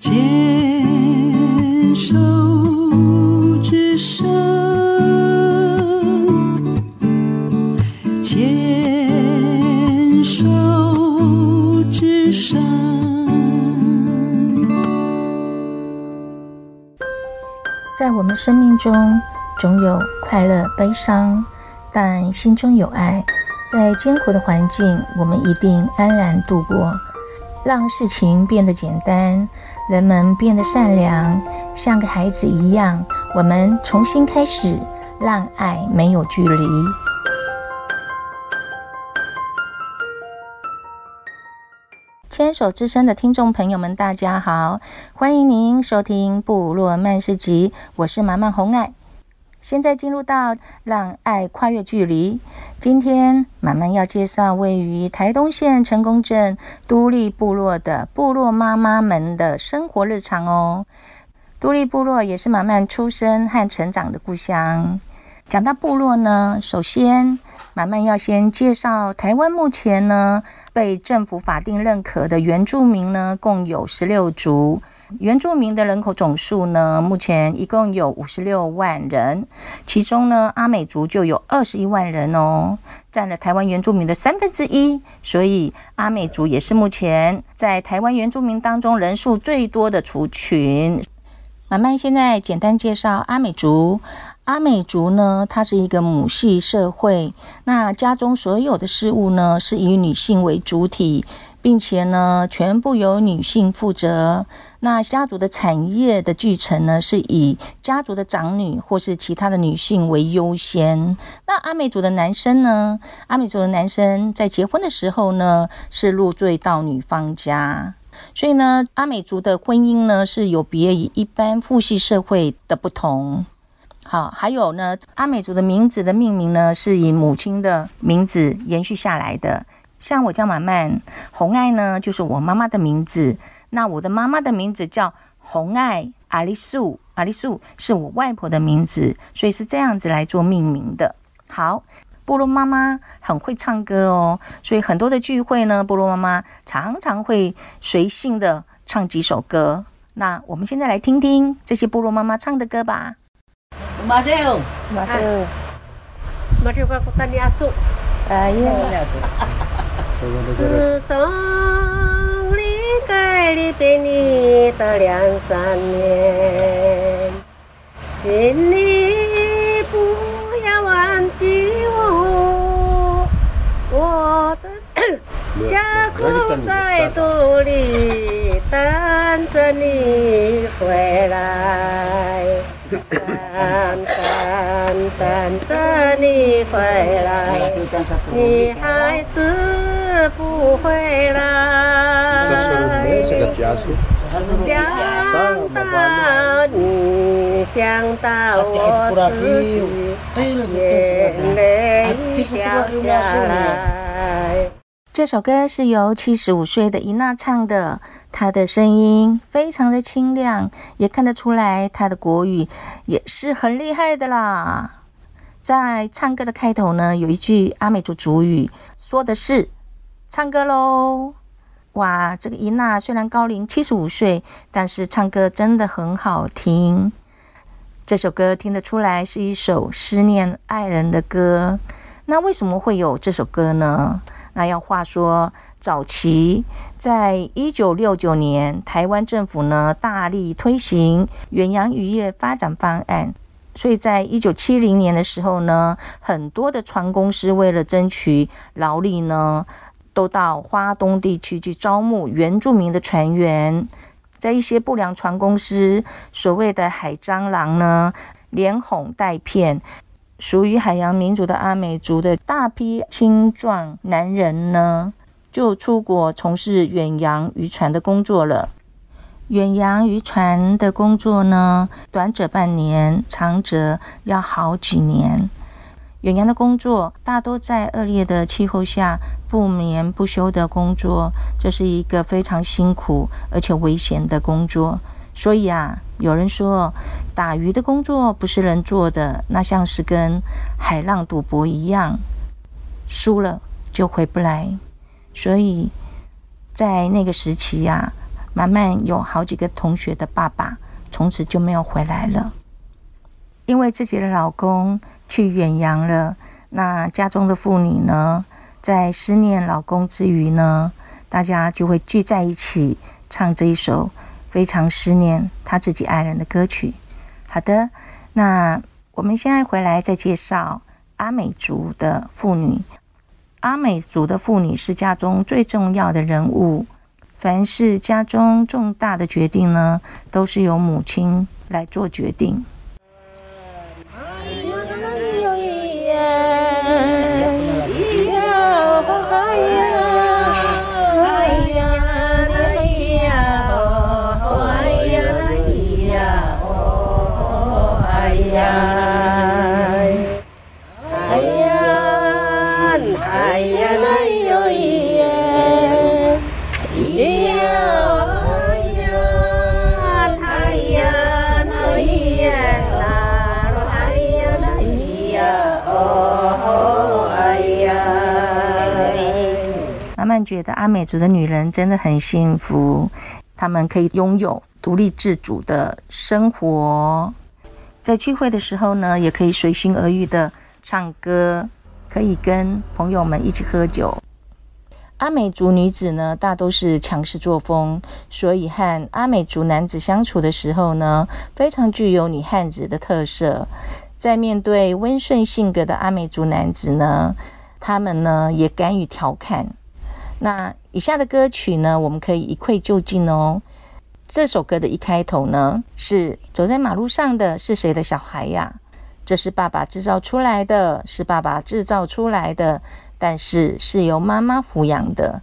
牵手之声，牵手之声。在我们生命中，总有快乐、悲伤，但心中有爱。在艰苦的环境，我们一定安然度过。让事情变得简单，人们变得善良，像个孩子一样。我们重新开始，让爱没有距离。牵手之声的听众朋友们，大家好，欢迎您收听《部落漫市集》，我是马漫红爱。现在进入到让爱跨越距离。今天马漫要介绍位于台东县成功镇都历部落的部落妈妈们的生活日常哦。都历部落也是马漫出生和成长的故乡。讲到部落呢，首先马漫要先介绍台湾目前呢被政府法定认可的原住民呢，共有十六族。原住民的人口总数呢，目前一共有五十六万人，其中呢，阿美族就有二十一万人哦，占了台湾原住民的三分之一，所以阿美族也是目前在台湾原住民当中人数最多的族群。慢慢现在简单介绍阿美族。阿美族呢，它是一个母系社会，那家中所有的事务呢，是以女性为主体，并且呢，全部由女性负责。那家族的产业的继承呢，是以家族的长女或是其他的女性为优先。那阿美族的男生呢，阿美族的男生在结婚的时候呢，是入赘到女方家。所以呢，阿美族的婚姻呢，是有别于一般父系社会的不同。好，还有呢，阿美族的名字的命名呢，是以母亲的名字延续下来的。像我叫马曼，红爱呢，就是我妈妈的名字。那我的妈妈的名字叫红爱阿里素，阿里素是我外婆的名字，所以是这样子来做命名的。好，菠萝妈妈很会唱歌哦，所以很多的聚会呢，菠萝妈妈常常会随性的唱几首歌。那我们现在来听听这些菠萝妈妈唱的歌吧。马六，马六，马六，我带你阿叔。哎呀，自从离开你别你的两三年，请你不要忘记我，我的 家住在都历，等着你回来。等等等着你回来，你还是不回来。想到你，想到我自己，眼泪掉下来。这首歌是由七十五岁的伊娜唱的。她的声音非常的清亮，也看得出来她的国语也是很厉害的啦。在唱歌的开头呢，有一句阿美族主语，说的是“唱歌喽”。哇，这个伊娜虽然高龄七十五岁，但是唱歌真的很好听。这首歌听得出来是一首思念爱人的歌。那为什么会有这首歌呢？那要话说。早期，在一九六九年，台湾政府呢大力推行远洋渔业发展方案，所以在一九七零年的时候呢，很多的船公司为了争取劳力呢，都到花东地区去招募原住民的船员，在一些不良船公司，所谓的海蟑螂呢，连哄带骗，属于海洋民族的阿美族的大批青壮男人呢。就出国从事远洋渔船的工作了。远洋渔船的工作呢，短则半年，长则要好几年。远洋的工作大多在恶劣的气候下不眠不休的工作，这是一个非常辛苦而且危险的工作。所以啊，有人说打鱼的工作不是人做的，那像是跟海浪赌博一样，输了就回不来。所以，在那个时期呀、啊，慢慢有好几个同学的爸爸从此就没有回来了，因为自己的老公去远洋了。那家中的妇女呢，在思念老公之余呢，大家就会聚在一起唱这一首非常思念他自己爱人的歌曲。好的，那我们现在回来再介绍阿美族的妇女。阿美族的妇女是家中最重要的人物，凡是家中重大的决定呢，都是由母亲来做决定。uh, 觉得阿美族的女人真的很幸福，她们可以拥有独立自主的生活，在聚会的时候呢，也可以随心而欲的唱歌，可以跟朋友们一起喝酒。阿美族女子呢，大都是强势作风，所以和阿美族男子相处的时候呢，非常具有女汉子的特色。在面对温顺性格的阿美族男子呢，他们呢也敢于调侃。那以下的歌曲呢，我们可以一窥究竟哦。这首歌的一开头呢，是走在马路上的是谁的小孩呀？这是爸爸制造出来的，是爸爸制造出来的，但是是由妈妈抚养的。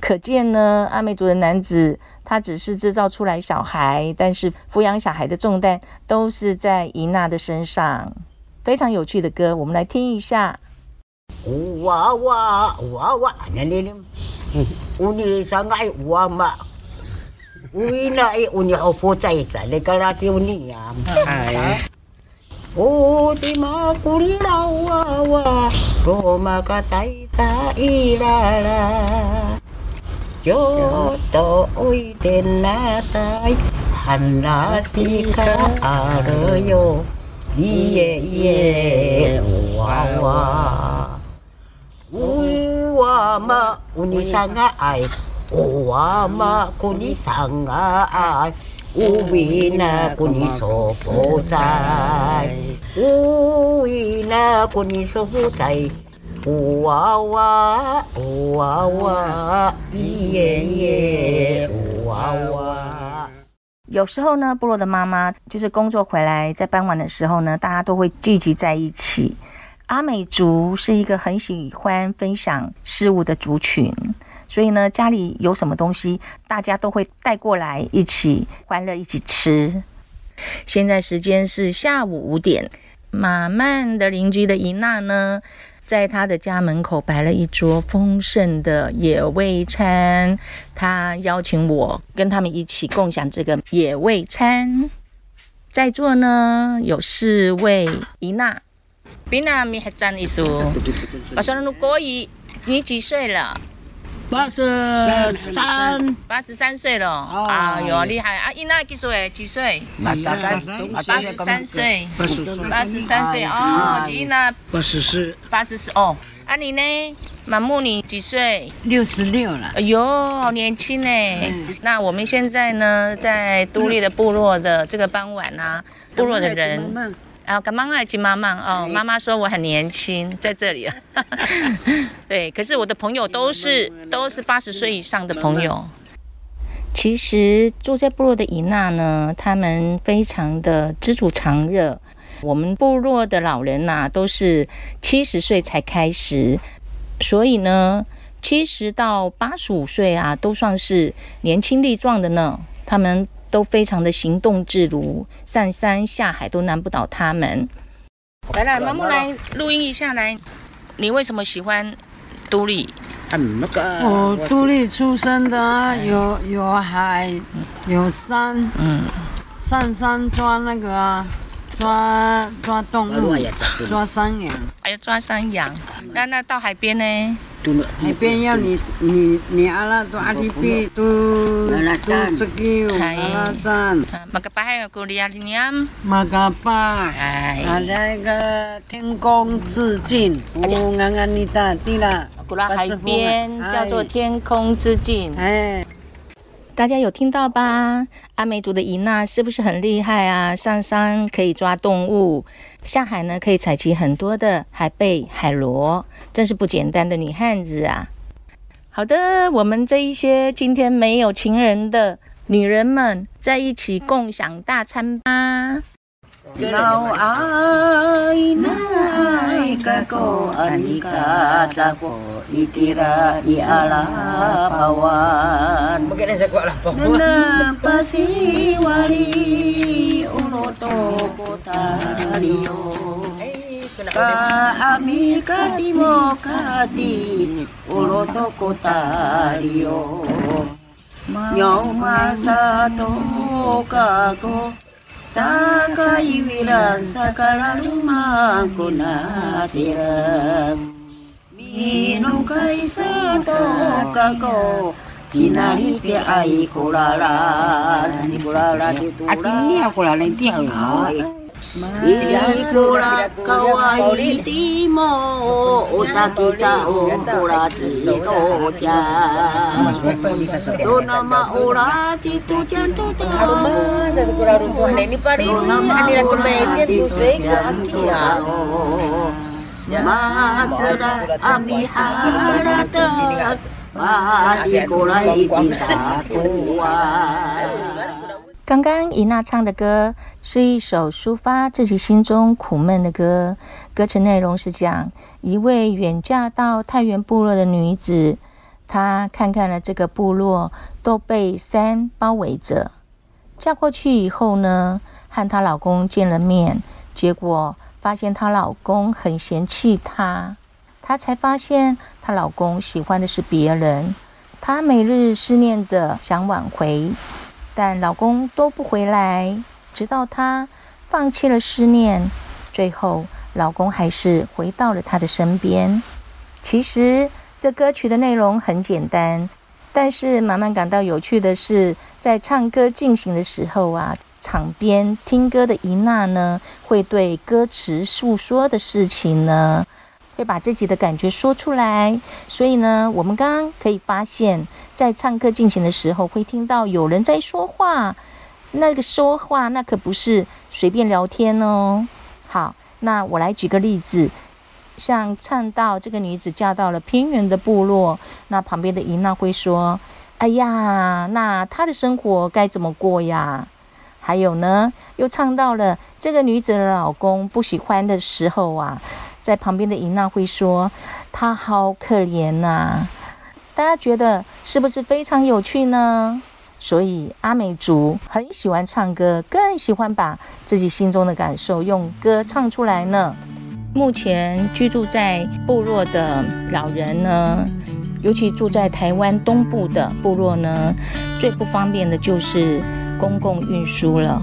可见呢，阿美族的男子他只是制造出来小孩，但是抚养小孩的重担都是在姨娜的身上。非常有趣的歌，我们来听一下。wa wa wa wa nani nim uni sangai wa ma. Ui na e uni ho po chai sa. Le kara ti uni à. ya o ti ma kuri la wa wa ro ma ka tai sa i la la yo to oi te na tai. Han la ti ka a ro yo. Iye iye wa wa Uwama unisanga ai Uwama kunisanga ai Uwina kunisopotai Uwina kunisopotai Uwawa Uwawa Iye Iye Uwawa 有时候呢，部落的妈妈就是工作回来，在傍晚的时候呢，大家都会聚集在一起。阿美族是一个很喜欢分享事物的族群，所以呢，家里有什么东西，大家都会带过来一起欢乐，一起吃。现在时间是下午五点，马曼的邻居的伊娜呢，在他的家门口摆了一桌丰盛的野味餐，他邀请我跟他们一起共享这个野味餐。在座呢有四位伊娜。Bina mihatan isu. Pasal nu koi, 你几岁了？八十三，八十三岁了。啊哟，厉害！啊，伊娜几岁？几岁？八十三岁。八十三岁哦，伊娜八十四。八十四哦。啊，你呢？马木你几岁？六十六了。哎呦，好年轻呢。那我们现在呢，在都立的部落的这个傍晚啊，部落的人。然后跟妈妈一起妈妈哦，妈妈说我很年轻，在这里了。对，可是我的朋友都是都是八十岁以上的朋友。其实住在部落的伊娜呢，他们非常的知足常乐。我们部落的老人呐、啊，都是七十岁才开始，所以呢，七十到八十五岁啊，都算是年轻力壮的呢。他们。都非常的行动自如，上山下海都难不倒他们。来来，妈妈来录音一下来。你为什么喜欢都立？我都立出生的，啊有有海，有山，嗯，上山抓那个啊，抓抓动物，抓山羊。哎呀，抓山羊。那那到海边呢？海边要你你你阿拉都阿里比都都这个阿拉赞。马嘎巴还有古里亚里念。马嘎巴。哎。啊那个天空之镜。哦，安安尼达对了。古拉海边叫做天空之镜。哎。大家有听到吧？阿美族的伊娜是不是很厉害啊？上山可以抓动物，下海呢可以采集很多的海贝、海螺，真是不简单的女汉子啊！好的，我们这一些今天没有情人的女人们，在一起共享大餐吧。老爱那个国 阿尼卡达国伊提拉伊阿拉巴万，那巴西瓦里乌罗多波塔里哟，卡阿米卡蒂莫卡蒂乌罗多波塔里哟，苗马萨多卡多。刚刚伊娜唱的歌是一首抒发自己心中苦闷的歌，歌词内容是讲一位远嫁到太原部落的女子，她看看了这个部落都被山包围着，嫁过去以后呢，和她老公见了面，结果发现她老公很嫌弃她，她才发现她老公喜欢的是别人，她每日思念着想挽回。但老公都不回来，直到她放弃了思念，最后老公还是回到了她的身边。其实这歌曲的内容很简单，但是慢慢感到有趣的是，在唱歌进行的时候啊，场边听歌的伊娜呢，会对歌词诉说的事情呢，会把自己的感觉说出来，所以呢，我们刚刚可以发现，在唱歌进行的时候，会听到有人在说话。那个说话，那可不是随便聊天哦。好，那我来举个例子，像唱到这个女子嫁到了偏远的部落，那旁边的伊娜会说：“哎呀，那她的生活该怎么过呀？”还有呢，又唱到了这个女子的老公不喜欢的时候啊。在旁边的伊娜会说：“她好可怜呐、！”大家觉得是不是非常有趣呢？所以阿美族很喜欢唱歌，更喜欢把自己心中的感受用歌唱出来呢。目前居住在部落的老人呢，尤其住在台湾东部的部落呢，最不方便的就是公共运输了。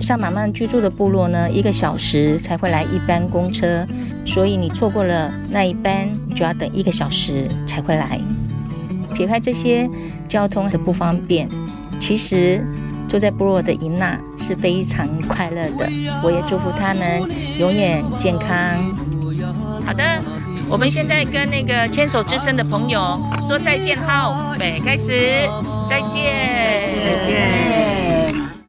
像马漫居住的部落呢，一个小时才会来一班公车，所以你错过了那一班，你就要等一个小时才会来。撇开这些交通的不方便，其实住在部落的伊娜是非常快乐的。我也祝福他们永远健康。好的，我们现在跟那个牵手之声的朋友说再见，好，预备开始，再见，再见。